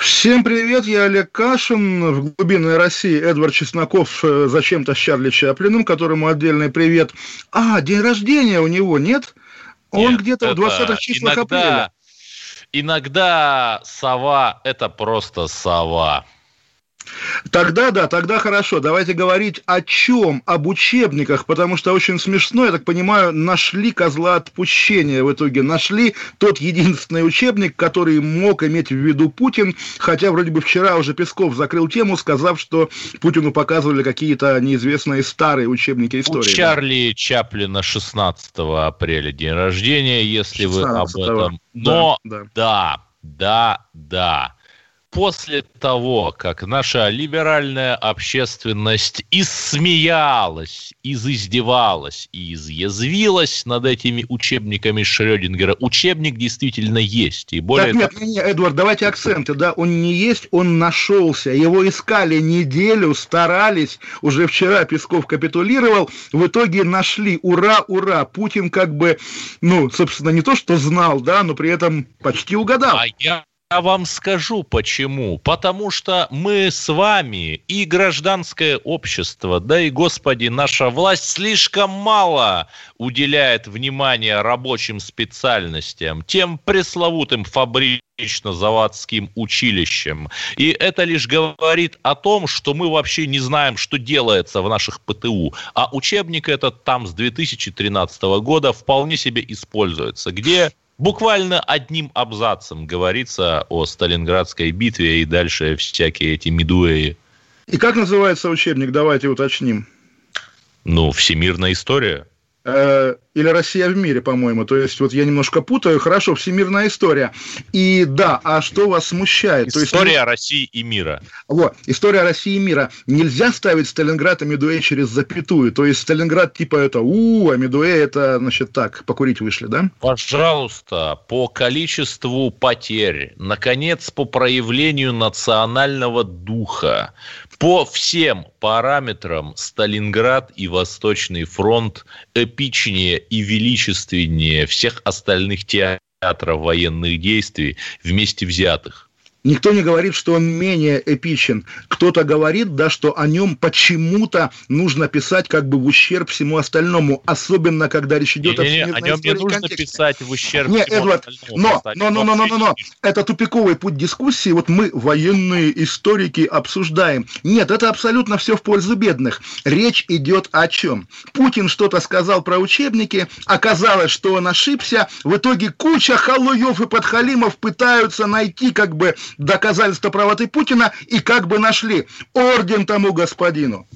Всем привет, я Олег Кашин. В глубинной России Эдвард Чесноков э, зачем-то с Чарли Чаплиным, которому отдельный привет. А, день рождения у него, нет? Он Нет, где-то в это 20-х числах иногда, апреля. Иногда сова – это просто сова. Тогда да, тогда хорошо. Давайте говорить о чем? Об учебниках, потому что очень смешно, я так понимаю, нашли козла отпущения в итоге. Нашли тот единственный учебник, который мог иметь в виду Путин, хотя вроде бы вчера уже Песков закрыл тему, сказав, что Путину показывали какие-то неизвестные старые учебники У истории. Чарли Чаплина 16 апреля день рождения, если вы об 16-го. этом. Но Да, да, да, да. После того, как наша либеральная общественность иссмеялась, изиздевалась и изъязвилась над этими учебниками Шрёдингера, учебник действительно есть. И более Так, нет, не, не, Эдвард, давайте акценты, да, он не есть, он нашелся, его искали неделю, старались, уже вчера Песков капитулировал, в итоге нашли, ура, ура, Путин как бы, ну, собственно, не то, что знал, да, но при этом почти угадал. А я вам скажу почему. Потому что мы с вами и гражданское общество, да и, господи, наша власть слишком мало уделяет внимания рабочим специальностям, тем пресловутым фабрично-заводским училищам. И это лишь говорит о том, что мы вообще не знаем, что делается в наших ПТУ. А учебник этот там с 2013 года вполне себе используется, где буквально одним абзацем говорится о Сталинградской битве и дальше всякие эти медуэи. И как называется учебник, давайте уточним. Ну, всемирная история. Э, или «Россия в мире», по-моему. То есть, вот я немножко путаю. Хорошо, всемирная история. И да, а что вас смущает? То есть, История России и мира. Вот, история России и мира. Нельзя ставить Сталинград и Медуэ через запятую. То есть Сталинград типа это у, а Медуэ это, значит, так, покурить вышли, да? Пожалуйста, по количеству потерь, наконец, по проявлению национального духа, по всем параметрам Сталинград и Восточный фронт эпичнее и величественнее всех остальных театров военных действий вместе взятых. Никто не говорит, что он менее эпичен. Кто-то говорит, да, что о нем почему-то нужно писать как бы в ущерб всему остальному, особенно когда речь идет о Не-не-не, всемирной о нем не истории нужно контексте. писать в ущерб Не, всему Эдвард, но, но, но, но, но, но, но, это тупиковый путь дискуссии. Вот мы, военные историки, обсуждаем. Нет, это абсолютно все в пользу бедных. Речь идет о чем? Путин что-то сказал про учебники, оказалось, что он ошибся. В итоге куча халуев и подхалимов пытаются найти как бы доказательства правоты Путина и как бы нашли орден тому господину.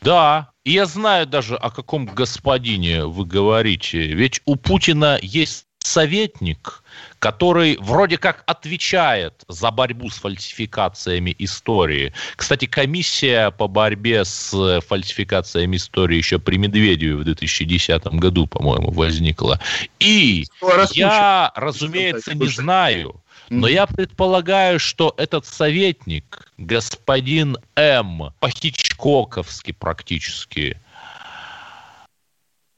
Да, я знаю даже, о каком господине вы говорите. Ведь у Путина есть советник, который вроде как отвечает за борьбу с фальсификациями истории. Кстати, комиссия по борьбе с фальсификациями истории еще при Медведеве в 2010 году, по-моему, возникла. И я, разумеется, не знаю, но я предполагаю, что этот советник, господин М, по-хичкоковски практически,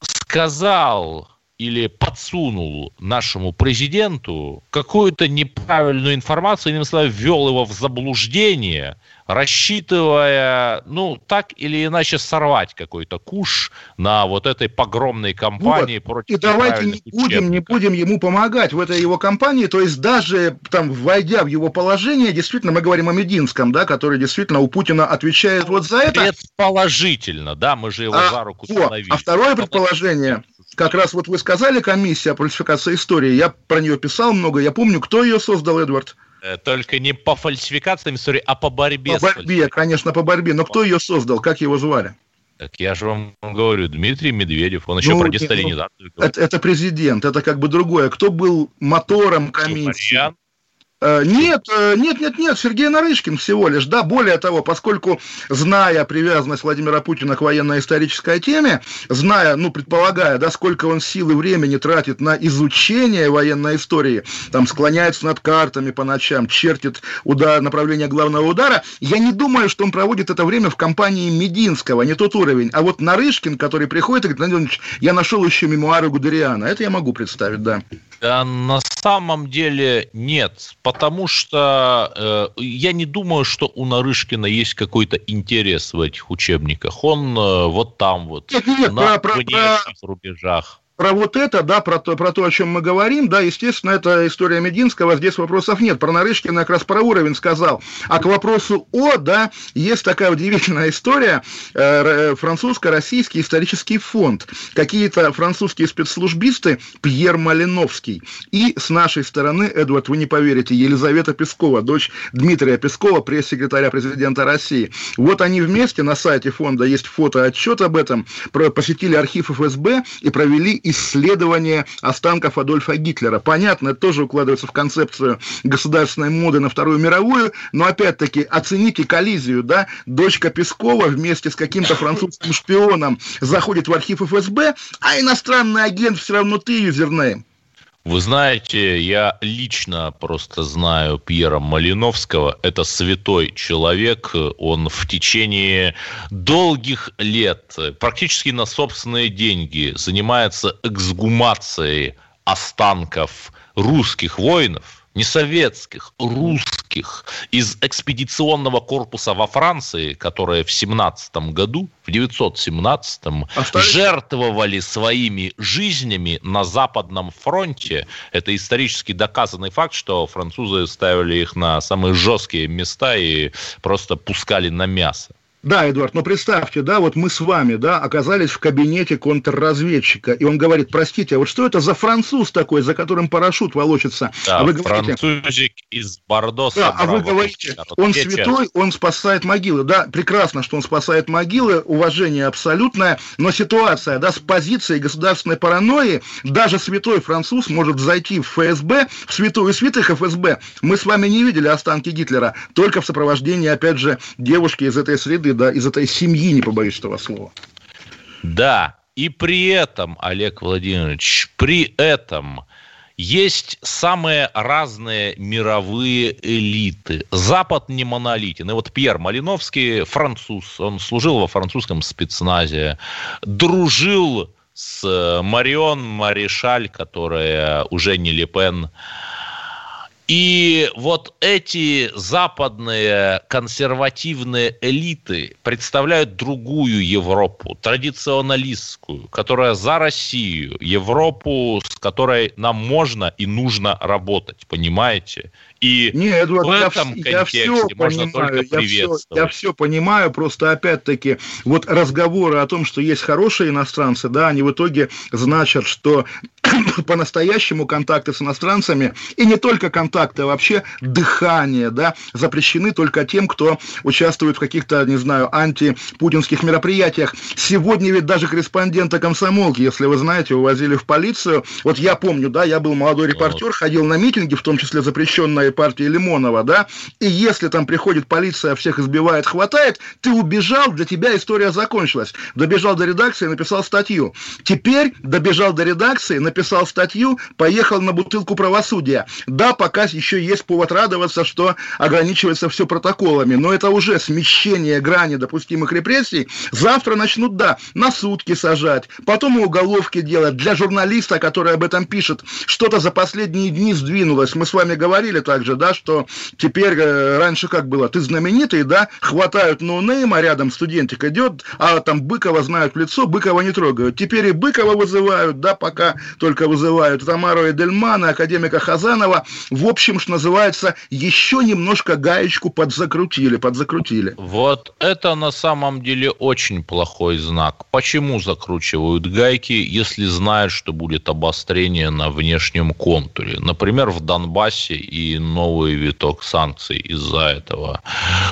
сказал или подсунул нашему президенту какую-то неправильную информацию, иными словами, ввел его в заблуждение, рассчитывая, ну, так или иначе сорвать какой-то куш на вот этой погромной кампании Вот. против И давайте не будем, не будем ему помогать в этой его кампании. То есть даже там, войдя в его положение, действительно, мы говорим о Мединском, да, который действительно у Путина отвечает вот за это. Предположительно, да, мы же его А, за руку вот. А второе предположение, как раз вот вы сказали, комиссия по фальсификации истории, я про нее писал много, я помню, кто ее создал, Эдвард? Э, Только не по фальсификациям истории, а по борьбе По борьбе, конечно, по борьбе. Но кто ее создал, как его звали? Так я же вам говорю, Дмитрий Медведев, он еще Ну, про не, ну, десталинизацию говорит. Это, это президент, это как бы другое. Кто был мотором комиссии? Чубарьян. Э, нет, э, нет, нет, нет, Сергей Нарышкин всего лишь, да, более того, поскольку, зная привязанность Владимира Путина к военно-исторической теме, зная, ну, предполагая, да, сколько он сил и времени тратит на изучение военной истории, там, склоняется над картами по ночам, чертит удар, направление главного удара, я не думаю, что он проводит это время в компании Мединского, не тот уровень, а вот Нарышкин, который приходит и говорит, Владимир я нашел еще мемуары Гудериана, это я могу представить, да. Да, на самом деле нет, потому что э, я не думаю, что у Нарышкина есть какой-то интерес в этих учебниках. Он э, вот там вот, нет, нет, на про, внешних про... рубежах про вот это, да, про то, про то, о чем мы говорим, да, естественно, это история Мединского, здесь вопросов нет. Про Нарышкина как раз про уровень сказал. А к вопросу о, да, есть такая удивительная история, э, французско-российский исторический фонд. Какие-то французские спецслужбисты, Пьер Малиновский, и с нашей стороны, Эдвард, вы не поверите, Елизавета Пескова, дочь Дмитрия Пескова, пресс-секретаря президента России. Вот они вместе, на сайте фонда есть фото-отчет об этом, посетили архив ФСБ и провели исследование останков Адольфа Гитлера. Понятно, это тоже укладывается в концепцию государственной моды на Вторую мировую, но опять-таки оцените коллизию, да, дочка Пескова вместе с каким-то французским шпионом заходит в архив ФСБ, а иностранный агент все равно ты юзернейм. Вы знаете, я лично просто знаю Пьера Малиновского. Это святой человек. Он в течение долгих лет, практически на собственные деньги, занимается эксгумацией останков русских воинов – не советских, русских, из экспедиционного корпуса во Франции, которые в 17 году, в 917-м, Остались... жертвовали своими жизнями на Западном фронте. Это исторически доказанный факт, что французы ставили их на самые жесткие места и просто пускали на мясо. Да, Эдуард, но представьте, да, вот мы с вами, да, оказались в кабинете контрразведчика, и он говорит, простите, а вот что это за француз такой, за которым парашют волочится? Да, а вы говорите, французик из Бордо. Да, а вы говорите, он святой, он спасает могилы. Да, прекрасно, что он спасает могилы, уважение абсолютное, но ситуация, да, с позиции государственной паранойи, даже святой француз может зайти в ФСБ, в святую святых ФСБ. Мы с вами не видели останки Гитлера, только в сопровождении, опять же, девушки из этой среды исходит да, из этой семьи, не побоюсь этого слова. Да, и при этом, Олег Владимирович, при этом есть самые разные мировые элиты. Запад не монолитен. И вот Пьер Малиновский, француз, он служил во французском спецназе, дружил с Марион Маришаль, которая уже не Лепен, и вот эти западные консервативные элиты представляют другую Европу, традиционалистскую, которая за Россию, Европу, с которой нам можно и нужно работать, понимаете? И Не, Эдуард, в этом я, контексте я все можно понимаю, только приветствовать. Я все, я все понимаю, просто опять-таки вот разговоры о том, что есть хорошие иностранцы, да, они в итоге значат, что по-настоящему контакты с иностранцами, и не только контакты, а вообще дыхание, да, запрещены только тем, кто участвует в каких-то, не знаю, антипутинских мероприятиях. Сегодня ведь даже корреспондента комсомолки, если вы знаете, увозили в полицию. Вот я помню, да, я был молодой репортер, ходил на митинги, в том числе запрещенной партии Лимонова, да, и если там приходит полиция, всех избивает, хватает, ты убежал, для тебя история закончилась. Добежал до редакции, написал статью. Теперь добежал до редакции, написал статью, поехал на бутылку правосудия. Да, пока еще есть повод радоваться, что ограничивается все протоколами, но это уже смещение грани допустимых репрессий. Завтра начнут, да, на сутки сажать, потом и уголовки делать. Для журналиста, который об этом пишет, что-то за последние дни сдвинулось. Мы с вами говорили также, да, что теперь, э, раньше как было, ты знаменитый, да, хватают ноунейма, рядом студентик идет, а там Быкова знают в лицо, Быкова не трогают. Теперь и Быкова вызывают, да, пока только вызывают Тамару Эдельмана, академика Хазанова. В общем, что называется, еще немножко гаечку подзакрутили, подзакрутили. Вот это на самом деле очень плохой знак. Почему закручивают гайки, если знают, что будет обострение на внешнем контуре? Например, в Донбассе и новый виток санкций из-за этого.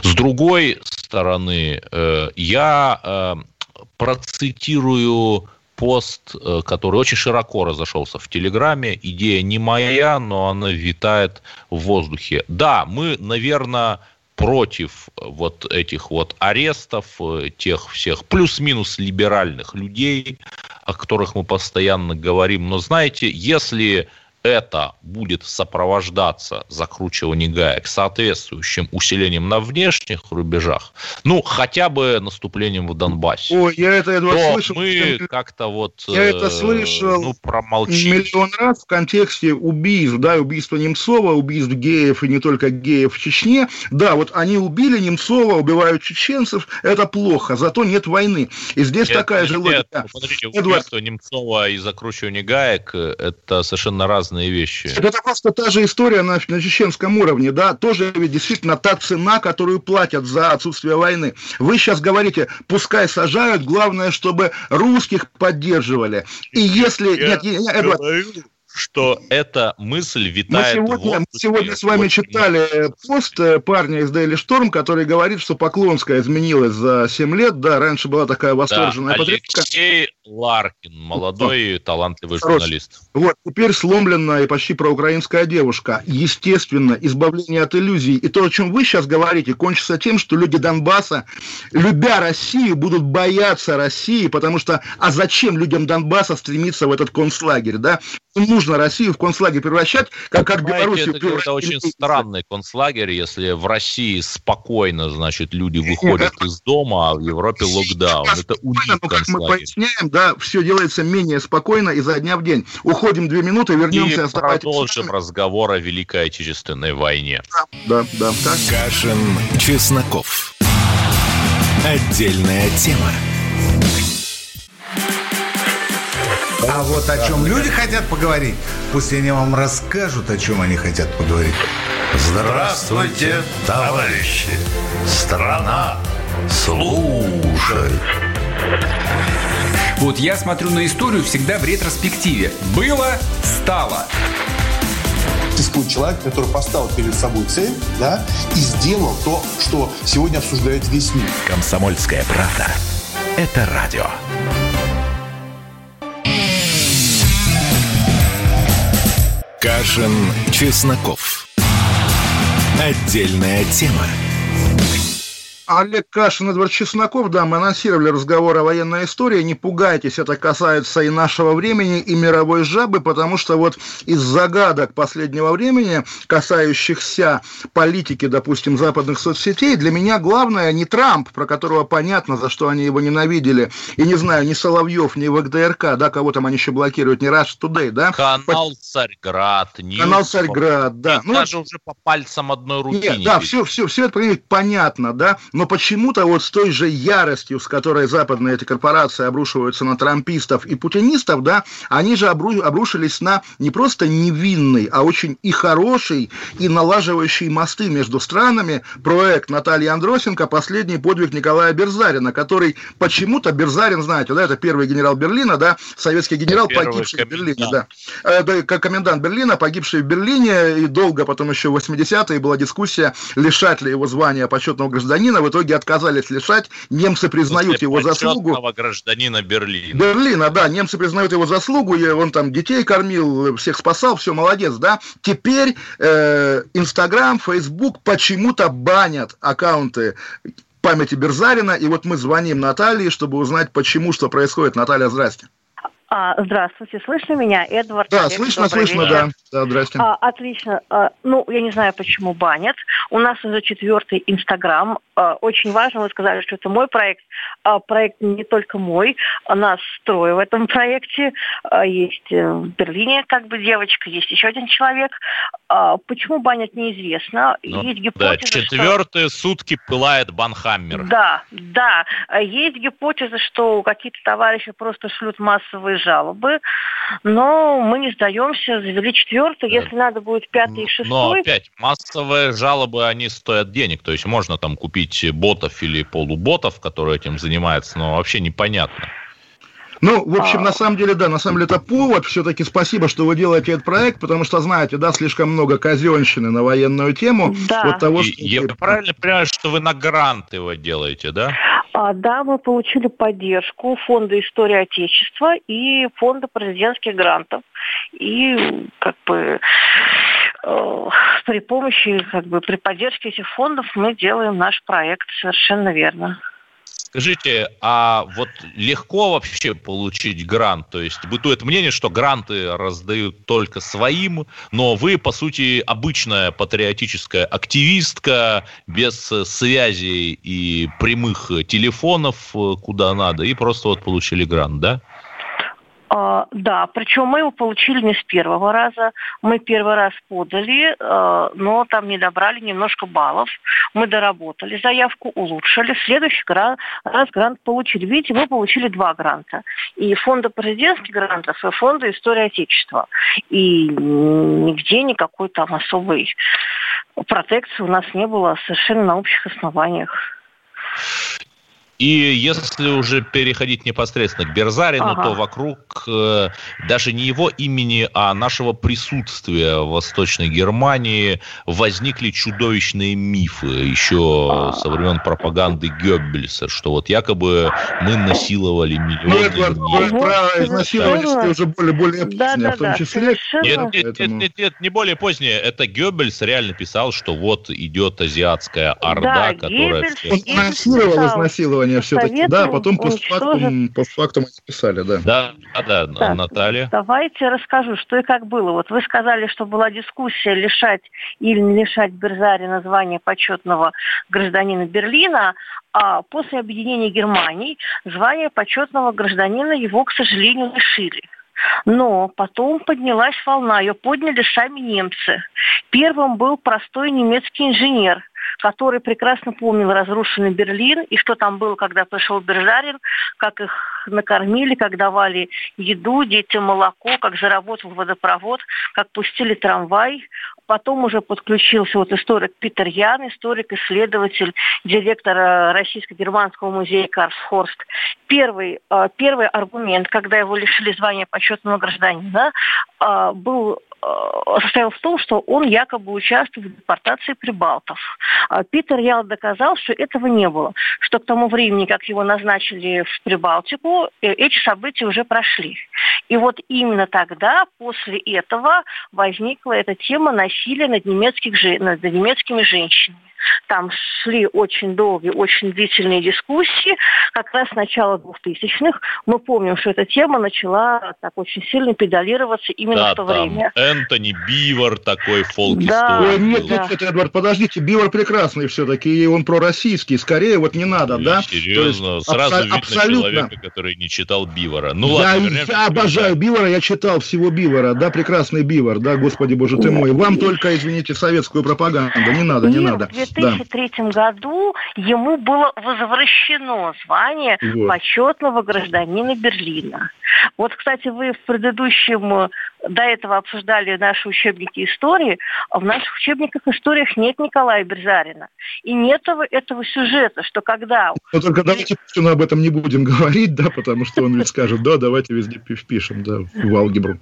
С другой стороны, э, я э, процитирую пост, э, который очень широко разошелся в Телеграме. Идея не моя, но она витает в воздухе. Да, мы, наверное, против вот этих вот арестов, э, тех всех плюс-минус либеральных людей, о которых мы постоянно говорим. Но знаете, если это будет сопровождаться закручиванием гаек соответствующим усилением на внешних рубежах, ну, хотя бы наступлением в Донбассе, Ой, я это, Эдвард, то слышал. мы как-то вот Я это э, слышал ну, промолчим. Миллион раз в контексте убийств, да, убийства Немцова, убийств геев и не только геев в Чечне. Да, вот они убили Немцова, убивают чеченцев, это плохо, зато нет войны. И здесь Нет, такая же нет, логика. Смотрите, Эдвард. убийство Немцова и закручивание гаек э, – это совершенно разные вещи. Это просто та же история на, на чеченском уровне, да, тоже ведь действительно та цена, которую платят за отсутствие войны. Вы сейчас говорите, пускай сажают, главное, чтобы русских поддерживали. И если... Я Нет, нет, Эдуард, говорю, что эта мысль Мы витает в сегодня, мы воздухе сегодня с вами читали пост э, парня из Daily Storm, который говорит, что Поклонская изменилась за 7 лет. Да, раньше была такая Да, восторженная патриотка. Алексей Ларкин, молодой и талантливый Хорош. журналист. Вот, теперь сломленная и почти проукраинская девушка. Естественно, избавление от иллюзий. И то, о чем вы сейчас говорите, кончится тем, что люди Донбасса, любя Россию, будут бояться России, потому что, а зачем людям Донбасса стремиться в этот концлагерь, да? Не нужно Россию в концлагерь превращать, как, как Белоруссию это какой-то очень превратили. странный концлагерь, если в России спокойно, значит, люди выходят из дома, а в Европе локдаун. Это у них мы концлагерь. поясняем, да, все делается менее спокойно изо дня в день. Уходим две минуты, И вернемся, с продолжим разговор о Великой Отечественной войне. Да, да, так. Кашин, Чесноков. Отдельная тема. А вот о чем люди хотят поговорить, пусть они вам расскажут, о чем они хотят поговорить. Здравствуйте, товарищи! Страна служит! Вот я смотрю на историю всегда в ретроспективе. Было, стало. существует человек, который поставил перед собой цель, да, и сделал то, что сегодня обсуждает весь мир. Комсомольская правда. Это радио. Кашин, Чесноков. Отдельная тема. Олег Кашин, Эдвард Чесноков, да, мы анонсировали разговор о военной истории. Не пугайтесь, это касается и нашего времени, и мировой жабы, потому что вот из загадок последнего времени, касающихся политики, допустим, западных соцсетей, для меня главное не Трамп, про которого понятно, за что они его ненавидели, и не знаю, ни Соловьев, ни ВГТРК, да, кого там они еще блокируют, ни Russia Today, да, Канал Царьград, канал News, Царьград, да. Ну, даже уже по пальцам одной руки Нет, не да, перечислить. все, все, все это понятно, да, но почему-то вот с той же яростью, с которой западные эти корпорации обрушиваются на трампистов и путинистов, да, они же обру- обрушились на не просто невинный, а очень и хороший, и налаживающий мосты между странами проект Натальи Андросенко «Последний подвиг Николая Берзарина», который почему-то, Берзарин, знаете, да, это первый генерал Берлина, да, советский генерал, Первый погибший в Берлине, комендант. да. Э, как комендант Берлина, погибший в Берлине, и долго потом еще в 80-е была дискуссия, лишать ли его звания почетного гражданина. В итоге отказались лишать. Немцы признают После его заслугу. гражданина Берлина. Берлина, да, немцы признают его заслугу, и он там детей кормил, всех спасал, все, молодец, да. Теперь э, Инстаграм, Фейсбук почему-то банят аккаунты памяти Берзарина, и вот мы звоним Наталье, чтобы узнать, почему, что происходит. Наталья, здрасте. А, здравствуйте, слышно меня? Эдвард. Да, Олег, слышно, слышно, вечер. да. Да, здрасте. А, отлично. А, ну, я не знаю, почему банят. У нас уже четвертый Инстаграм. А, очень важно, вы сказали, что это мой проект. А, проект не только мой. А Нас трое в этом проекте. А, есть э, в Берлине как бы девочка, есть еще один человек. А, почему банят, неизвестно. Ну, есть Да, гипотеза, что... четвертые сутки пылает Банхаммер. Да, да. А Есть гипотеза, что какие-то товарищи просто шлют массовые жалобы, но мы не сдаемся, завели четвертый, если надо будет пятый и Но шестой. опять, массовые жалобы, они стоят денег. То есть можно там купить ботов или полуботов, которые этим занимаются, но вообще непонятно. Ну, в общем, а... на самом деле, да, на самом деле это повод. Все-таки спасибо, что вы делаете этот проект, потому что, знаете, да, слишком много казенщины на военную тему. Да. Вот того, что... Я правильно понимаю, что вы на гранты его делаете, да? А, да, мы получили поддержку Фонда истории Отечества и Фонда президентских грантов. И как бы э, при помощи, как бы при поддержке этих фондов мы делаем наш проект, совершенно верно. Скажите, а вот легко вообще получить грант? То есть бытует мнение, что гранты раздают только своим, но вы, по сути, обычная патриотическая активистка, без связей и прямых телефонов э, куда надо, и просто вот получили грант, да? А, да, причем мы его получили не с первого раза. Мы первый раз подали, а, но там не добрали немножко баллов. Мы доработали заявку, улучшили. В следующий раз грант получили. Видите, мы получили два гранта. И фонда президентских грантов, и фонда истории Отечества. И нигде никакой там особой протекции у нас не было совершенно на общих основаниях. И если уже переходить непосредственно к Берзарину, ага. то вокруг э, даже не его имени, а нашего присутствия в Восточной Германии возникли чудовищные мифы еще со времен пропаганды Геббельса, что вот якобы мы насиловали миллионы ну, это, людей. Про изнасилование уже более, более позднее, да, да, в том числе. Да, нет, нет, нет, нет, нет, не более позднее. Это Геббельс реально писал, что вот идет азиатская орда, да, которая... Геббельс, Он анонсировал изнасилование исследования все-таки. Да, потом постфактум, постфактум писали, да. Да, да, да, Наталья. Давайте расскажу, что и как было. Вот вы сказали, что была дискуссия лишать или не лишать Берзари звания почетного гражданина Берлина, а после объединения Германии звание почетного гражданина его, к сожалению, лишили. Но потом поднялась волна, ее подняли сами немцы. Первым был простой немецкий инженер, который прекрасно помнил разрушенный Берлин и что там было, когда пришел Бержарин, как их накормили, как давали еду, детям молоко, как заработал водопровод, как пустили трамвай. Потом уже подключился вот историк Питер Ян, историк-исследователь, директор российско-германского музея Карсхорст. Первый, э, первый аргумент, когда его лишили звания почетного гражданина, э, был Э, состоял в том, что он якобы участвует в депортации прибалтов. А Питер Ял доказал, что этого не было, что к тому времени, как его назначили в Прибалтику, э, эти события уже прошли. И вот именно тогда, после этого, возникла эта тема насилия над, немецких, над немецкими женщинами. Там шли очень долгие, очень длительные дискуссии. Как раз с начала 2000-х мы помним, что эта тема начала так очень сильно педалироваться именно да, в то там время. Энтони Бивор такой фолк да, Ой, нет, нет, нет, Эдвард, подождите, Бивор прекрасный все-таки, и он пророссийский, скорее вот не надо, Ой, да? Серьезно, есть, сразу абсо- видно абсолютно. человека, который не читал Бивора. Ну я, ладно, я обожаю Бивора, я читал всего Бивора, да, прекрасный Бивор, да, господи боже ты мой. Вам только, извините, советскую пропаганду, не надо, не нет, надо. 2003 да. году ему было возвращено звание вот. почетного гражданина Берлина. Вот, кстати, вы в предыдущем э, до этого обсуждали наши учебники истории, а в наших учебниках историях нет Николая Берзарина. И нет этого, этого сюжета, что когда... Но только давайте ну, об этом не будем говорить, да, потому что он ведь скажет, да, давайте везде впишем, да, в алгебру.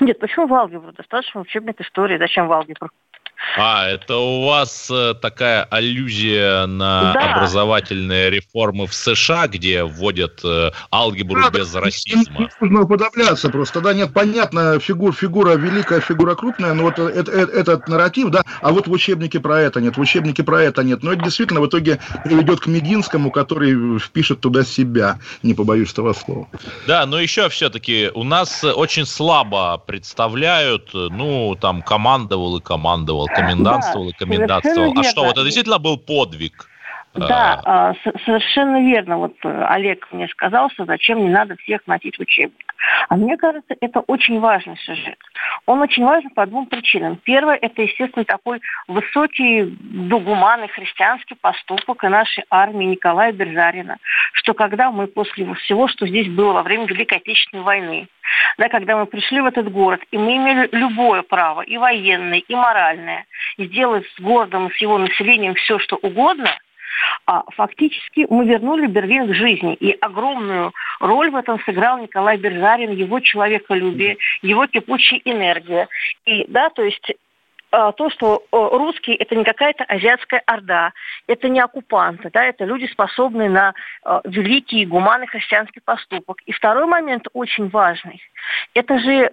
Нет, почему в алгебру? Достаточно учебник истории, зачем в алгебру? А, это у вас э, такая аллюзия на да. образовательные реформы в США, где вводят э, алгебру да, без расизма. Нужно уподобляться просто, да, нет, понятно, фигур, фигура великая, фигура крупная, но вот это, это, этот нарратив, да, а вот в учебнике про это нет, в учебнике про это нет, но это действительно в итоге приведет к Мединскому, который впишет туда себя, не побоюсь этого слова. Да, но еще все-таки у нас очень слабо представляют, ну, там, командовал и командовал, комендантствовал да, и комендантствовал. А что, вот это действительно был подвиг? Да, а, совершенно верно. Вот э, Олег мне сказал, что зачем не надо всех носить в учебник. А мне кажется, это очень важный сюжет. Он очень важен по двум причинам. Первое, это, естественно, такой высокий, дугуманный христианский поступок и нашей армии Николая Берзарина, что когда мы после всего, что здесь было во время Великой Отечественной войны, да, когда мы пришли в этот город, и мы имели любое право, и военное, и моральное, сделать с городом, с его населением все, что угодно – а фактически мы вернули Берлин к жизни. И огромную Роль в этом сыграл Николай Бержарин, его человеколюбие, его кипучая энергия. И, да, то есть а, то, что русские это не какая-то азиатская орда, это не оккупанты, да, это люди, способные на а, великий гуманный христианский поступок. И второй момент очень важный. Это же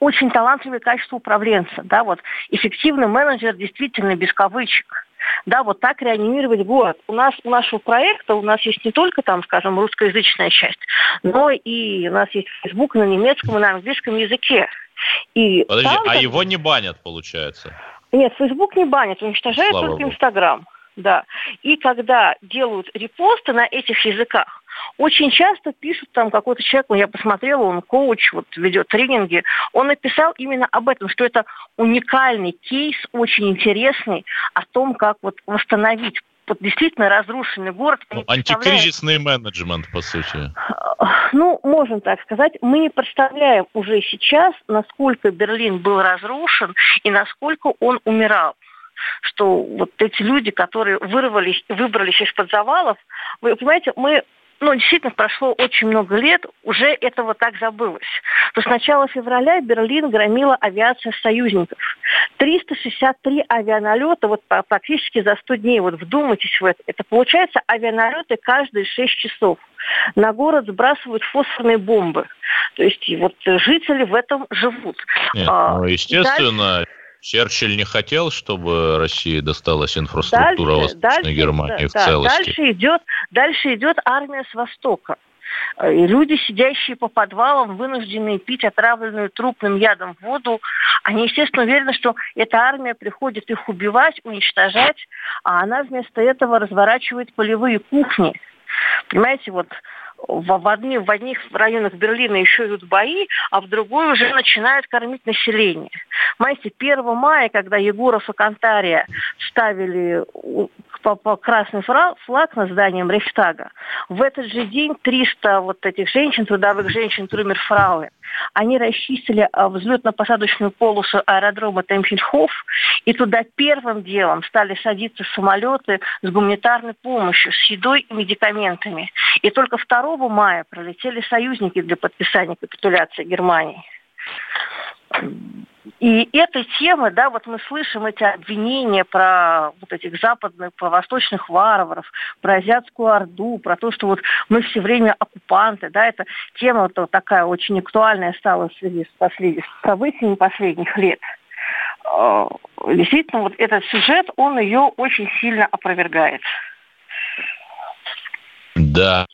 очень талантливое качество управленца, да, вот эффективный менеджер действительно без кавычек, да, вот так реанимировать город. У нас, у нашего проекта, у нас есть не только там, скажем, русскоязычная часть, но и у нас есть Facebook на немецком и на английском языке. И Подожди, там, а его не банят, получается? Нет, Facebook не банят, уничтожает Слава только Инстаграм. Да. И когда делают репосты на этих языках, очень часто пишут там какой-то человек, я посмотрела, он коуч, вот ведет тренинги, он написал именно об этом, что это уникальный кейс, очень интересный, о том, как вот восстановить вот действительно разрушенный город. Ну, антикризисный менеджмент, по сути. Ну, можем так сказать. Мы не представляем уже сейчас, насколько Берлин был разрушен и насколько он умирал что вот эти люди, которые вырвались, выбрались из-под завалов, вы понимаете, мы ну, действительно, прошло очень много лет, уже этого так забылось. То с начала февраля Берлин громила авиация союзников. 363 авианалета вот практически за 100 дней. Вот вдумайтесь в это. Это получается авианалеты каждые 6 часов. На город сбрасывают фосфорные бомбы. То есть вот жители в этом живут. Нет, а, ну, естественно, дальше... Черчилль не хотел, чтобы России досталась инфраструктура дальше, Восточной дальше, Германии да, в целости. Дальше идет, дальше идет армия с Востока. И люди, сидящие по подвалам, вынужденные пить отравленную трупным ядом воду, они, естественно, уверены, что эта армия приходит их убивать, уничтожать, а она вместо этого разворачивает полевые кухни. Понимаете, вот в, в, одни, в одних районах Берлина еще идут бои, а в другой уже начинают кормить население. Понимаете, 1 мая, когда Егоров и Кантария ставили по, по красный флаг на зданием Рейхстага, в этот же день 300 вот этих женщин, трудовых женщин, трумерфрауэ, они расчистили а, взлетно-посадочную полосу аэродрома Темпельхоф, и туда первым делом стали садиться самолеты с гуманитарной помощью, с едой и медикаментами. И только 2 мая пролетели союзники для подписания капитуляции Германии. И эта тема, да, вот мы слышим эти обвинения про вот этих западных, про восточных варваров, про азиатскую орду, про то, что вот мы все время оккупанты, да, эта тема вот такая очень актуальная стала в связи с, послед... с событиями последних лет. А, действительно, вот этот сюжет, он ее очень сильно опровергает. Да,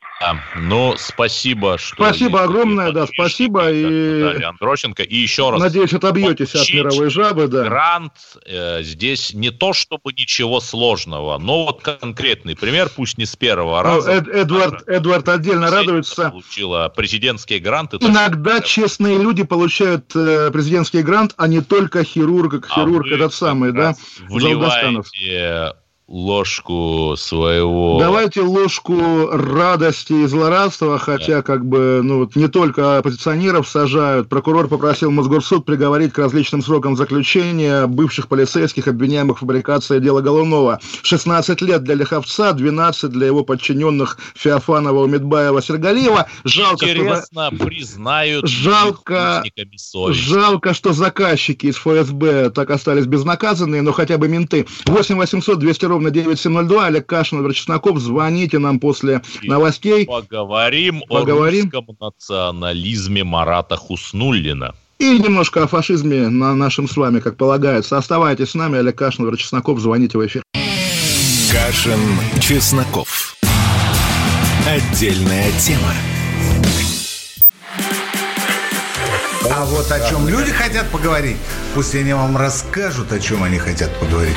ну, спасибо, что... Спасибо огромное, да, спасибо. И... Андрощенко. И еще раз... Надеюсь, отобьетесь от мировой жабы, да. Грант э, здесь не то, чтобы ничего сложного, но вот конкретный пример, пусть не с первого ну, раза. Эд, Эдвард, а, Эдвард отдельно радуется. Получила президентские гранты. Иногда так, честные люди получают э, президентский грант, а не только хирург, как хирург а этот самый, да, Вливаете ложку своего... Давайте ложку радости и злорадства, хотя да. как бы, ну вот не только оппозиционеров сажают. Прокурор попросил Мосгорсуд приговорить к различным срокам заключения бывших полицейских, обвиняемых в фабрикации дела Голунова. 16 лет для Лиховца, 12 для его подчиненных Феофанова, Умедбаева, Сергалиева. Жалко, Интересно, что... признают жалко, жалко, что заказчики из ФСБ так остались безнаказанные, но хотя бы менты. 8 800 200 ровно ровно 9702. Олег Кашин, Владимир Чесноков. Звоните нам после И новостей. Поговорим, поговорим о русском национализме Марата Хуснуллина. И немножко о фашизме на нашем с вами, как полагается. Оставайтесь с нами. Олег Кашин, Владимир Чесноков. Звоните в эфир. Кашин, Чесноков. Отдельная тема. А вот о чем люди хотят поговорить, пусть они вам расскажут, о чем они хотят поговорить.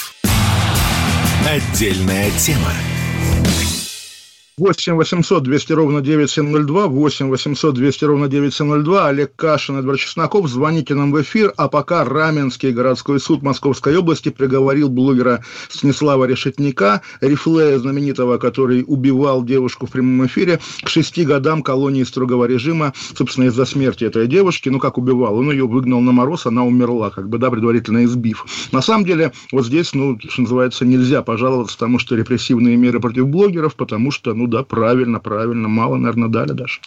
Отдельная тема. 8 800 200 ровно 9702, 8 800 200 ровно 9702, Олег Кашин, Эдвард Чесноков, звоните нам в эфир, а пока Раменский городской суд Московской области приговорил блогера Станислава Решетника, рифлея знаменитого, который убивал девушку в прямом эфире, к шести годам колонии строгого режима, собственно, из-за смерти этой девушки, ну как убивал, он ее выгнал на мороз, она умерла, как бы, да, предварительно избив. На самом деле, вот здесь, ну, что называется, нельзя пожаловаться тому, что репрессивные меры против блогеров, потому что, ну да, правильно, правильно, мало, наверное, дали даже.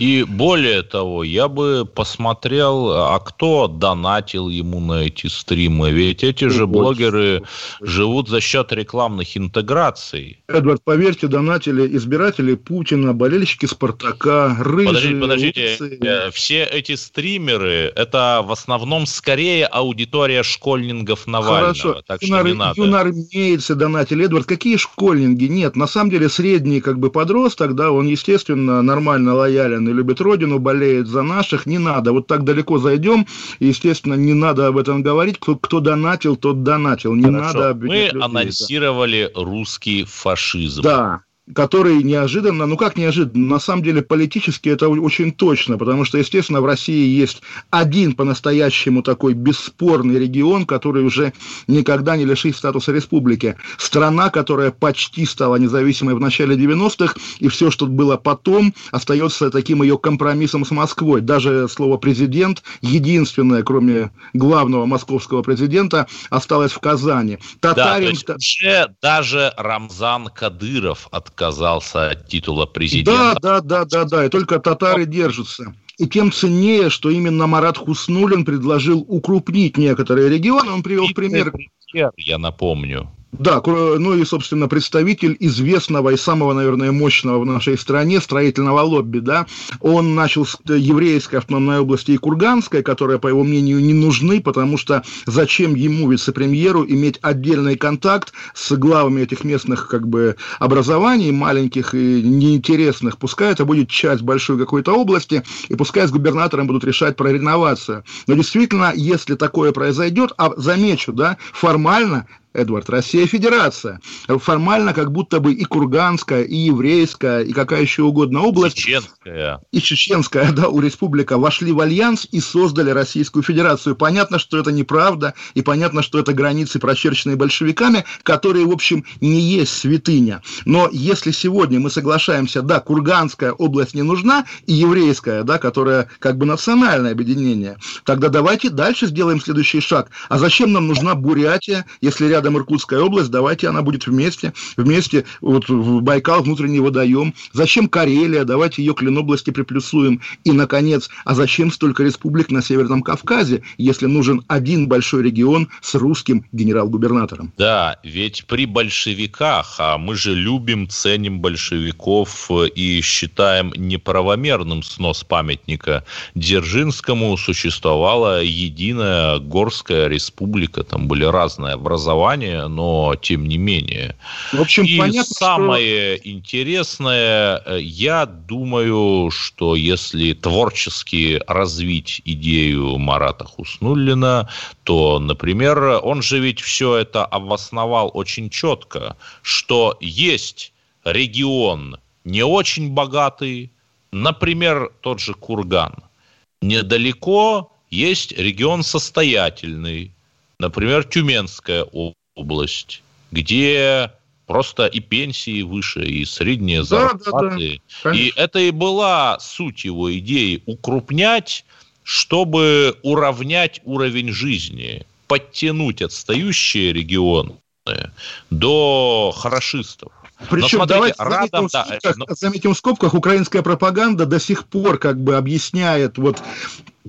И более того, я бы посмотрел, а кто донатил ему на эти стримы. Ведь эти же блогеры живут за счет рекламных интеграций. Эдвард, поверьте, донатили избиратели Путина, болельщики Спартака, рыжие... Подождите, подождите. Э, все эти стримеры, это в основном скорее аудитория школьнингов Навального. Хорошо. Так юнар, что не надо. Юнармейцы донатили. Эдвард, какие школьники? Нет, на самом деле средний как бы подросток, да, он, естественно, нормально лоялен и любит родину, болеет за наших, не надо. Вот так далеко зайдем, естественно, не надо об этом говорить. Кто, кто донатил, тот донатил. Не Хорошо. надо Мы людей, анонсировали да. русский фашизм. Да, который неожиданно, ну как неожиданно, на самом деле политически это очень точно, потому что, естественно, в России есть один по-настоящему такой бесспорный регион, который уже никогда не лишит статуса республики. Страна, которая почти стала независимой в начале 90-х, и все, что было потом, остается таким ее компромиссом с Москвой. Даже слово «президент» единственное, кроме главного московского президента, осталось в Казани. Татарин... Да, уже даже Рамзан Кадыров от отказался от титула президента. Да, да, да, да, да, и только татары держатся. И тем ценнее, что именно Марат Хуснулин предложил укрупнить некоторые регионы. Он привел пример... Я напомню. Да, ну и, собственно, представитель известного и самого, наверное, мощного в нашей стране строительного лобби, да, он начал с еврейской автономной области и Курганской, которые, по его мнению, не нужны, потому что зачем ему, вице-премьеру, иметь отдельный контакт с главами этих местных, как бы, образований, маленьких и неинтересных, пускай это будет часть большой какой-то области, и пускай с губернатором будут решать про реновацию. Но действительно, если такое произойдет, а замечу, да, формально Эдвард, Россия Федерация. Формально как будто бы и Курганская, и Еврейская, и какая еще угодно область. Чеченская. И Чеченская, да, у республика вошли в альянс и создали Российскую Федерацию. Понятно, что это неправда, и понятно, что это границы, прочерченные большевиками, которые, в общем, не есть святыня. Но если сегодня мы соглашаемся, да, Курганская область не нужна, и Еврейская, да, которая как бы национальное объединение, тогда давайте дальше сделаем следующий шаг. А зачем нам нужна Бурятия, если рядом рядом Иркутская область, давайте она будет вместе, вместе вот в Байкал, внутренний водоем. Зачем Карелия, давайте ее к Ленобласти приплюсуем. И, наконец, а зачем столько республик на Северном Кавказе, если нужен один большой регион с русским генерал-губернатором? Да, ведь при большевиках, а мы же любим, ценим большевиков и считаем неправомерным снос памятника Дзержинскому, существовала единая Горская республика, там были разные образования, образования, но тем не менее. В общем, И понятно, самое что... интересное, э, я думаю, что если творчески развить идею Марата Хуснуллина, то, например, он же ведь все это обосновал очень четко, что есть регион не очень богатый, например, тот же Курган. Недалеко есть регион состоятельный, например, Тюменская область, где просто и пенсии выше, и средние зарплаты. Да, да. И это и была суть его идеи – укрупнять, чтобы уравнять уровень жизни, подтянуть отстающие регионы до хорошистов. Причем, смотрите, давайте радом, заметим, да, в скобках, но... заметим в скобках, украинская пропаганда до сих пор как бы объясняет вот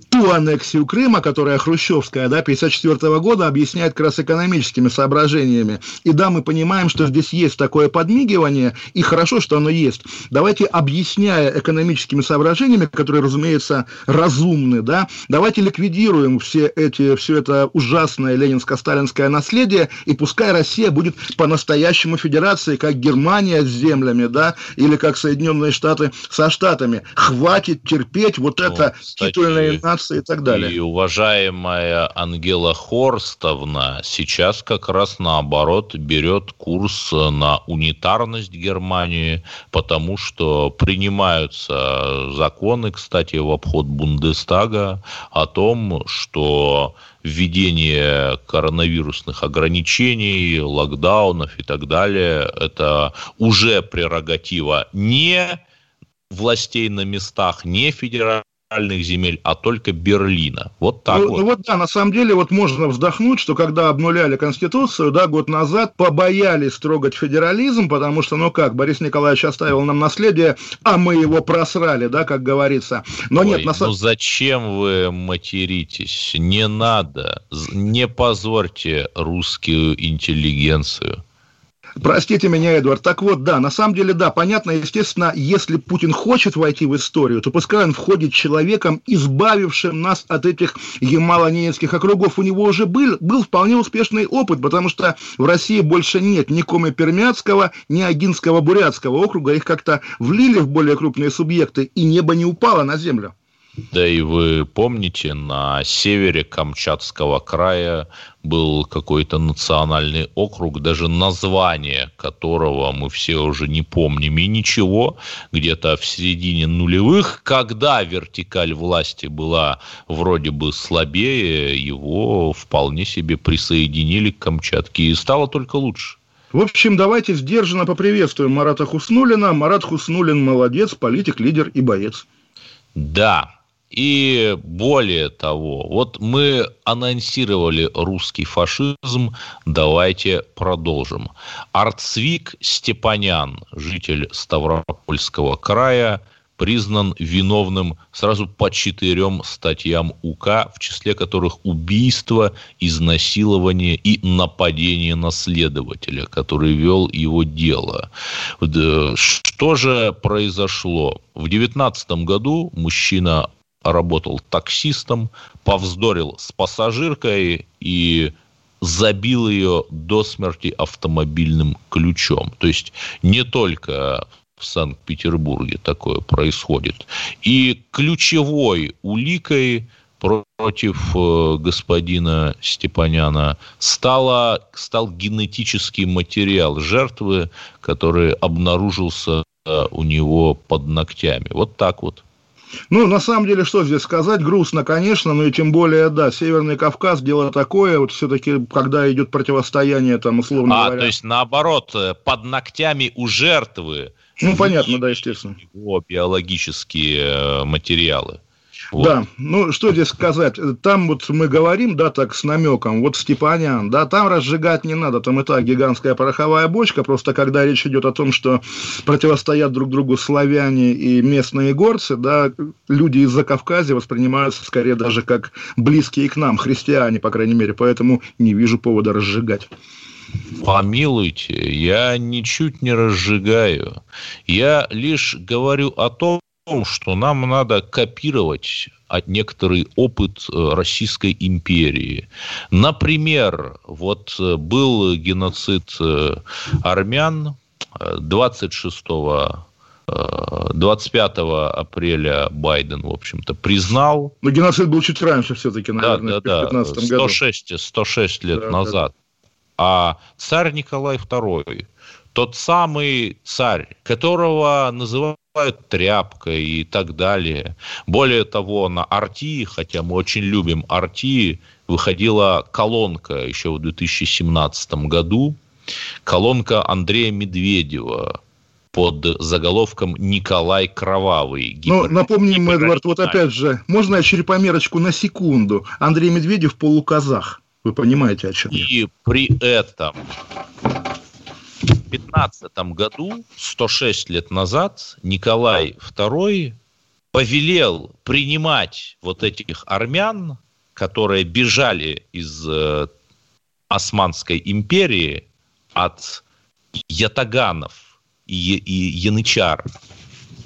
ту аннексию Крыма, которая хрущевская, да, 54 года, объясняет как раз экономическими соображениями. И да, мы понимаем, что здесь есть такое подмигивание, и хорошо, что оно есть. Давайте, объясняя экономическими соображениями, которые, разумеется, разумны, да, давайте ликвидируем все эти, все это ужасное ленинско-сталинское наследие, и пускай Россия будет по-настоящему федерацией, как Германия с землями, да, или как Соединенные Штаты со Штатами. Хватит терпеть вот ну, это титульное нации и так далее. И уважаемая Ангела Хорстовна сейчас как раз наоборот берет курс на унитарность Германии, потому что принимаются законы, кстати, в обход Бундестага о том, что введение коронавирусных ограничений, локдаунов и так далее, это уже прерогатива не властей на местах, не федеральных земель, а только Берлина. Вот так ну, вот. Ну вот да, на самом деле вот можно вздохнуть, что когда обнуляли Конституцию, да, год назад побоялись трогать федерализм, потому что, ну как, Борис Николаевич оставил нам наследие, а мы его просрали, да, как говорится. Но Ой, нет, на ну зачем вы материтесь? Не надо. Не позорьте русскую интеллигенцию. Простите меня, Эдвард. Так вот, да, на самом деле, да, понятно, естественно, если Путин хочет войти в историю, то пускай он входит человеком, избавившим нас от этих ямало-ненецких округов. У него уже был, был вполне успешный опыт, потому что в России больше нет ни Коми-Пермяцкого, ни Агинского-Бурятского округа. Их как-то влили в более крупные субъекты, и небо не упало на землю. Да и вы помните, на севере Камчатского края был какой-то национальный округ, даже название которого мы все уже не помним. И ничего, где-то в середине нулевых, когда вертикаль власти была вроде бы слабее, его вполне себе присоединили к Камчатке, и стало только лучше. В общем, давайте сдержанно поприветствуем Марата Хуснулина. Марат Хуснулин молодец, политик, лидер и боец. Да, и более того, вот мы анонсировали русский фашизм, давайте продолжим. Арцвик Степанян, житель Ставропольского края, признан виновным сразу по четырем статьям УК, в числе которых убийство, изнасилование и нападение на следователя, который вел его дело. Что же произошло? В 2019 году мужчина работал таксистом, повздорил с пассажиркой и забил ее до смерти автомобильным ключом. То есть не только в Санкт-Петербурге такое происходит. И ключевой уликой против э, господина Степаняна стало, стал генетический материал жертвы, который обнаружился э, у него под ногтями. Вот так вот. Ну, на самом деле, что здесь сказать? Грустно, конечно, но и тем более, да, Северный Кавказ, дело такое, вот все-таки, когда идет противостояние, там, условно а, говоря... то есть, наоборот, э, под ногтями у жертвы... Ну, понятно, да, естественно. Его биологические э, материалы. Вот. Да, ну что здесь сказать? Там вот мы говорим, да, так с намеком, вот Степанян, да, там разжигать не надо, там и так гигантская пороховая бочка, просто когда речь идет о том, что противостоят друг другу славяне и местные горцы, да, люди из Закавказья воспринимаются скорее даже как близкие к нам, христиане, по крайней мере, поэтому не вижу повода разжигать. Помилуйте, я ничуть не разжигаю. Я лишь говорю о том, что нам надо копировать от некоторый опыт э, Российской империи. Например, вот э, был геноцид э, армян 26 25 апреля Байден, в общем-то, признал. Но геноцид был чуть раньше все-таки, наверное, да, да, в 2015 да, 106, году. 106 лет да, назад. Да. А царь Николай II, тот самый царь, которого называют тряпкой и так далее. Более того, на Арти, хотя мы очень любим Арти, выходила колонка еще в 2017 году. Колонка Андрея Медведева под заголовком «Николай Кровавый». Ну, напомним, Эдвард, вот опять же, можно я черепомерочку на секунду? Андрей Медведев полуказах. Вы понимаете, о чем И при этом 15 году, 106 лет назад, Николай II повелел принимать вот этих армян, которые бежали из э, Османской империи от ятаганов и, и янычар.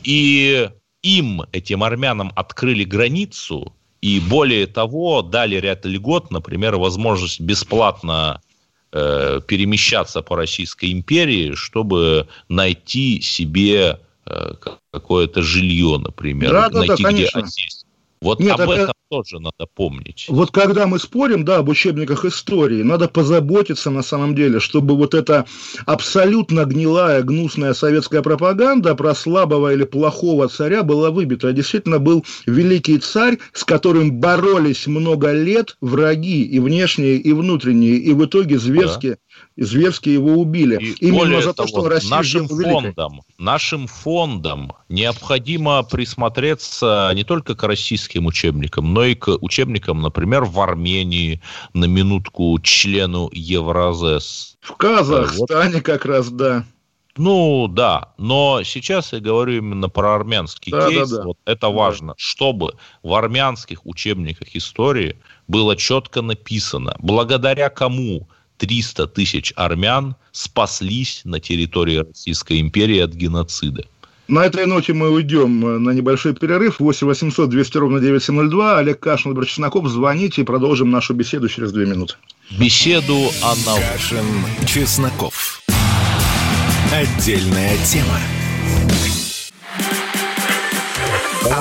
И им, этим армянам, открыли границу, и более того, дали ряд льгот, например, возможность бесплатно Э, перемещаться по Российской империи, чтобы найти себе э, какое-то жилье, например, да, да, найти да, где конечно. осесть. Вот Нет, об это, этом тоже надо помнить. Вот когда мы спорим, да, об учебниках истории, надо позаботиться на самом деле, чтобы вот эта абсолютно гнилая, гнусная советская пропаганда про слабого или плохого царя была выбита. Действительно был великий царь, с которым боролись много лет враги и внешние, и внутренние, и в итоге зверски да зверски его убили. И Именно за то, что он Россию нашим фондом, нашим фондом необходимо присмотреться не только к российским учебникам, но и к учебникам, например, в Армении, на минутку члену Евразес. В Казахстане вот. как раз, да. Ну, да, но сейчас я говорю именно про армянский да, кейс. Да, да. Вот это важно, чтобы в армянских учебниках истории было четко написано, благодаря кому 300 тысяч армян спаслись на территории Российской империи от геноцида. На этой ноте мы уйдем на небольшой перерыв. 8 800 200 ровно 9702. Олег Кашин, Владимир Чесноков. Звоните и продолжим нашу беседу через две минуты. Беседу о науке. Кашин, Чесноков. Отдельная тема.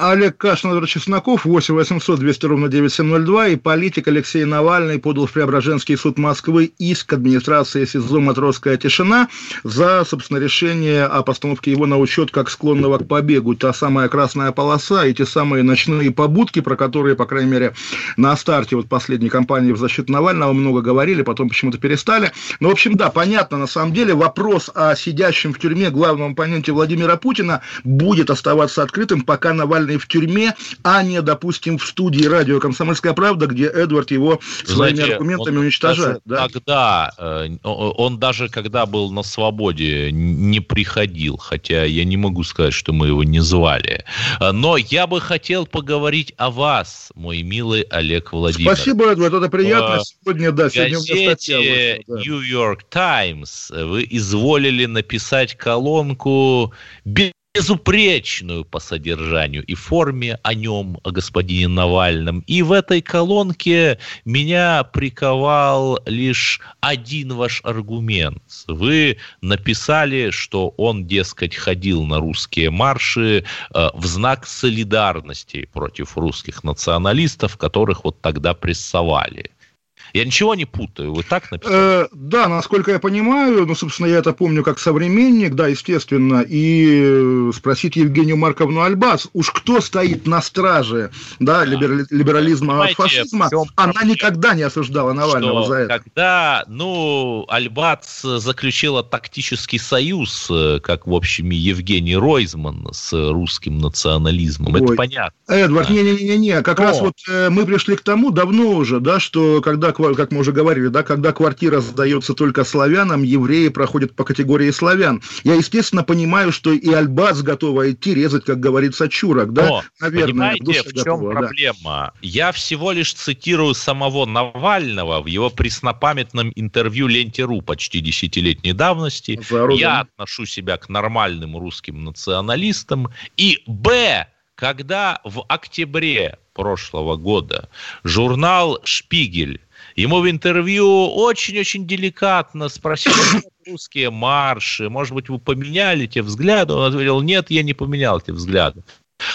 Олег Кашин, Чесноков, 8 800 200 ровно 9702, и политик Алексей Навальный подал в Преображенский суд Москвы иск администрации СИЗО «Матросская тишина» за, собственно, решение о постановке его на учет как склонного к побегу. Та самая красная полоса и те самые ночные побудки, про которые, по крайней мере, на старте вот последней кампании в защиту Навального много говорили, потом почему-то перестали. Ну, в общем, да, понятно, на самом деле вопрос о сидящем в тюрьме главном оппоненте Владимира Путина будет оставаться открытым, пока Навальный в тюрьме, а не, допустим, в студии радио «Комсомольская правда», где Эдвард его своими Знаете, аргументами уничтожает. Да? Тогда, э, он даже когда был на свободе, не приходил, хотя я не могу сказать, что мы его не звали. Но я бы хотел поговорить о вас, мой милый Олег Владимирович. Спасибо, Эдвард, это приятно. Сегодня, да, сегодня у меня статья. New York Times вы изволили написать колонку безупречную по содержанию и форме о нем, о господине Навальном. И в этой колонке меня приковал лишь один ваш аргумент. Вы написали, что он, дескать, ходил на русские марши э, в знак солидарности против русских националистов, которых вот тогда прессовали. Я ничего не путаю, вы так написали? Э, да, насколько я понимаю, ну, собственно, я это помню как современник, да, естественно, и спросить Евгению Марковну Альбац, уж кто стоит на страже, да, либерали, либерализма от фашизма, она никогда не осуждала Навального за это. Когда, ну, Альбац заключила тактический союз, э, как, в общем, и Евгений Ройзман с русским национализмом, Ой. это понятно. Эдвард, не-не-не, как О. раз вот э, мы пришли к тому давно уже, да, что когда как мы уже говорили, да, когда квартира сдается только славянам, евреи проходят по категории славян. Я, естественно, понимаю, что и Альбац готова идти резать, как говорится, чурок, да, Но, Наверное, понимаете, в чем готова, проблема? Да. Я всего лишь цитирую самого Навального в его преснопамятном интервью Ленте.ру почти десятилетней давности. Я отношу себя к нормальным русским националистам. И, б, когда в октябре прошлого года журнал «Шпигель» Ему в интервью очень-очень деликатно спросили, русские марши, может быть, вы поменяли те взгляды? Он ответил, нет, я не поменял эти взгляды.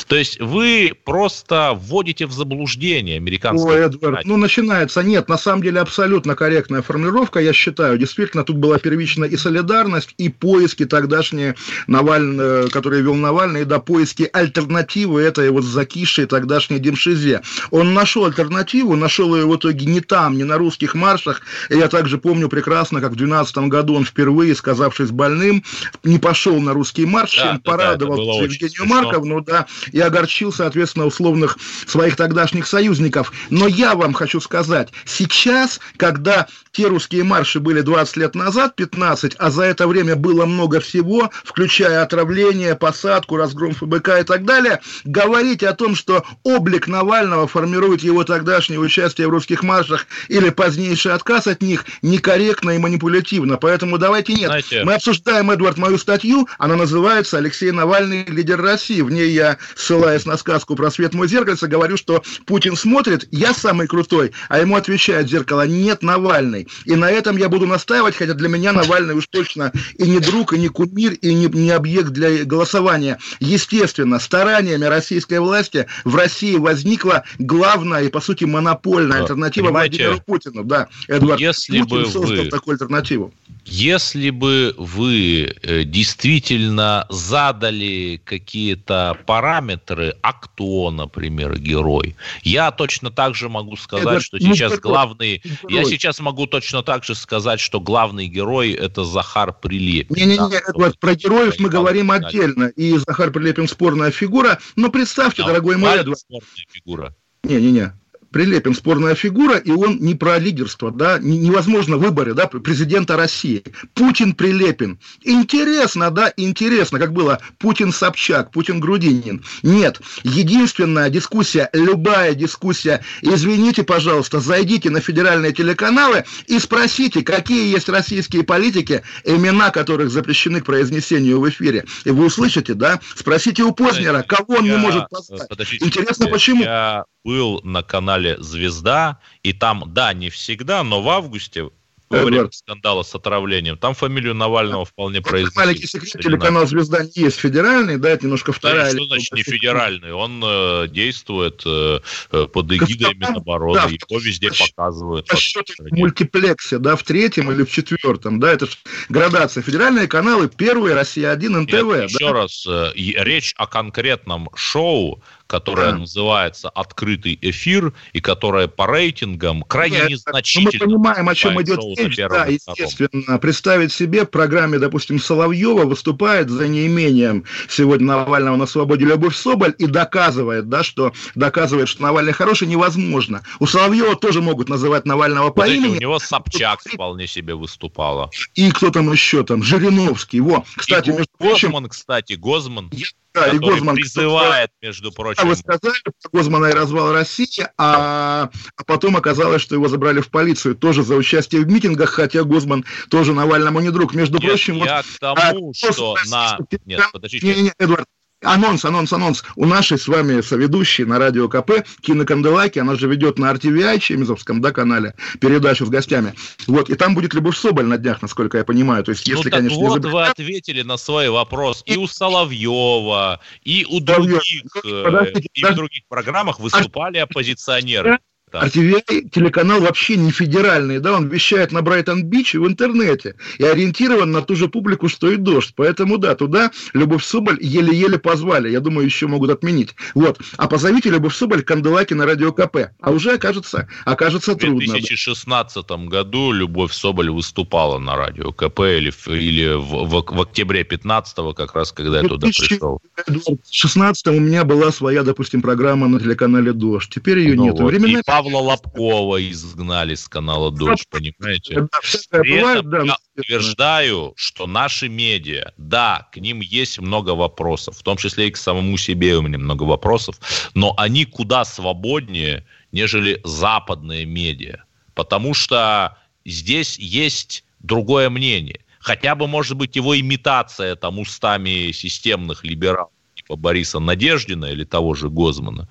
То есть вы просто вводите в заблуждение американских... Ой, Эдвард, ну начинается, нет, на самом деле абсолютно корректная формулировка, я считаю, действительно, тут была первична и солидарность, и поиски тогдашние Навального, которые вел Навальный, до поиски альтернативы этой вот закисшей тогдашней демшизе. Он нашел альтернативу, нашел ее в итоге не там, не на русских маршах, и я также помню прекрасно, как в 2012 году он впервые, сказавшись больным, не пошел на русский марш, да, чем да, порадовал да, Евгению Марковну, да, и огорчил, соответственно, условных своих тогдашних союзников. Но я вам хочу сказать, сейчас, когда те русские марши были 20 лет назад, 15, а за это время было много всего, включая отравление, посадку, разгром ФБК и так далее, говорить о том, что облик Навального формирует его тогдашнее участие в русских маршах или позднейший отказ от них, некорректно и манипулятивно. Поэтому давайте нет. Знаете... Мы обсуждаем, Эдвард, мою статью, она называется «Алексей Навальный. Лидер России». В ней я, ссылаясь на сказку про свет мой зеркальце, говорю, что Путин смотрит, я самый крутой, а ему отвечает зеркало «нет, Навальный». И на этом я буду настаивать, хотя для меня Навальный уж точно и не друг, и не кумир, и не, не объект для голосования. Естественно, стараниями российской власти в России возникла главная и, по сути, монопольная альтернатива Владимиру Путину. Да, Эдвард если Путин бы создал вы... такую альтернативу. Если бы вы э, действительно задали какие-то параметры, а кто, например, герой, я точно так же могу сказать, Эдвард, что сейчас главный... герой? Я сейчас могу точно так же сказать, что главный герой – это Захар Прилепин. Не-не-не, да, Эдвард, про героев мы говорим Геннадьевич. отдельно. И Захар Прилепин спорная фигура. Но представьте, Да, дорогой мой Эдвард, спортная фигура. Не-не-не. Прилепин спорная фигура, и он не про лидерство, да, не- невозможно в выборе, да, президента России. Путин Прилепин. Интересно, да, интересно, как было Путин Собчак, Путин Грудинин. Нет, единственная дискуссия, любая дискуссия, извините, пожалуйста, зайдите на федеральные телеканалы и спросите, какие есть российские политики, имена которых запрещены к произнесению в эфире. И вы услышите, да, спросите у Познера, кого он не Я- может позвать. Интересно, я- почему? Я был на канале «Звезда», и там, да, не всегда, но в августе, во время скандала с отравлением, там фамилию Навального вполне произнесли. Маленький секрет, телеканал «Звезда» не есть федеральный, да, это немножко вторая... Что значит не федеральный? Он э, действует э, э, под эгидой Государственный, Минобороны, да, его везде по показывают. По счету мультиплексе, да, в третьем или в четвертом, да, это ж градация. Федеральные каналы, первые, Россия-1, Нет, НТВ, еще да. раз, э, речь о конкретном шоу, которое Да. называется «Открытый эфир», и которое по рейтингам крайне Нет, ну, незначительно. Мы понимаем, о чем идет речь, да, естественно. Представить себе, в программе, допустим, Соловьева выступает за неимением сегодня Навального на свободе Любовь Соболь и доказывает, да, что доказывает, что Навальный хороший, невозможно. У Соловьева тоже могут называть Навального по Смотрите, имени, у него Собчак вполне себе выступала. и кто там еще там, Жириновский, во. Кстати, и между прочим, Гозман, кстати, Гозман, да, и Гозман, призывает, между А прочим, вы сказали про Гозмана и развал России, а, а потом оказалось, что его забрали в полицию тоже за участие в митингах, хотя Гозман тоже Навальному не друг. Между Нет, прочим, я вот, к тому, а, что на... Нет, подождите. Не-не-не, Эдвард, Анонс, анонс, анонс. У нашей с вами соведущей на радио КП Кина Канделаки, она же ведет на RTVI, Чемизовском, да, канале, передачу с гостями. Вот, и там будет Любовь Соболь на днях, насколько я понимаю. То есть, Ну если, так конечно, не вот забыть- вы ответили на свой вопрос. И у Соловьева, и у Соловьев. других, Ну, э, и в других программах выступали оппозиционеры. Там. RTVI телеканал вообще не федеральный, да, он вещает на Брайтон-Бич и в интернете, и ориентирован на ту же публику, что и «Дождь», поэтому, да, туда Любовь Соболь еле-еле позвали, я думаю, еще могут отменить, вот, а позовите Любовь Соболь Канделаки на радио КП, а уже окажется, окажется В трудно. 2016 году Любовь Соболь выступала на радио КП или, в- или в, в- в октябре 15 как раз, когда я туда 2000 пришел. В 16 у меня была своя, допустим, программа на телеканале «Дождь», теперь ее Ну нет. вот. Времена... И Павла Лобкова изгнали с канала «Дождь», понимаете? При этом я утверждаю, что наши медиа, да, к ним есть много вопросов, в том числе и к самому себе у меня много вопросов, но они куда свободнее, нежели западные медиа, потому что здесь есть другое мнение. Хотя бы, может быть, его имитация там устами системных либералов, типа Бориса Надеждина или того же Гозмана.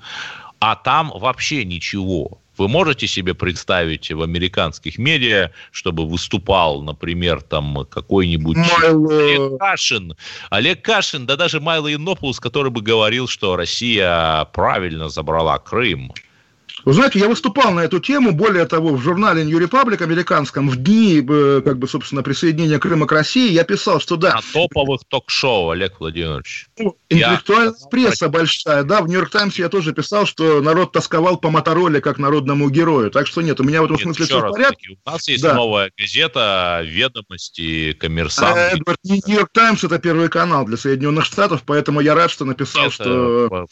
А там вообще ничего. Вы можете себе представить в американских медиа, чтобы выступал, например, там какой-нибудь Майло- Олег Кашин, Олег Кашин, да даже Майло Иннополус, который бы говорил, что Россия правильно забрала Крым. Вы знаете, я выступал на эту тему, более того, в журнале New Republic американском в дни, э, как бы, собственно, присоединения Крыма к России, я писал, что да. На топовых ток-шоу, Олег Владимирович. Ну, интеллектуальная я... пресса большая, да, в Нью-Йорк Таймс я тоже писал, что народ тосковал по Мотороле как народному герою, так что нет, у меня в этом нет, смысле все в порядке. У нас есть да. новая газета «Ведомости», «Коммерсант». Э, Эдвард, Нью-Йорк Таймс – это первый канал для Соединенных Штатов, поэтому я рад, что написал, это что...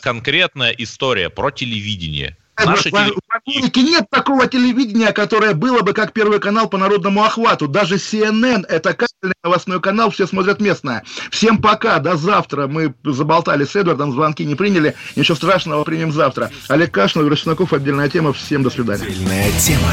Конкретная история про телевидение. Наше в, телевидение... в Америке нет такого телевидения, которое было бы как Первый канал по народному охвату. Даже CNN – это кабельный новостной канал, все смотрят местное. Всем пока, до завтра. Мы заболтали с Эдвардом, звонки не приняли. Ничего страшного, примем завтра. Олег Кашин, Игорь Чесноков, отдельная тема. Всем до свидания. Отдельная тема.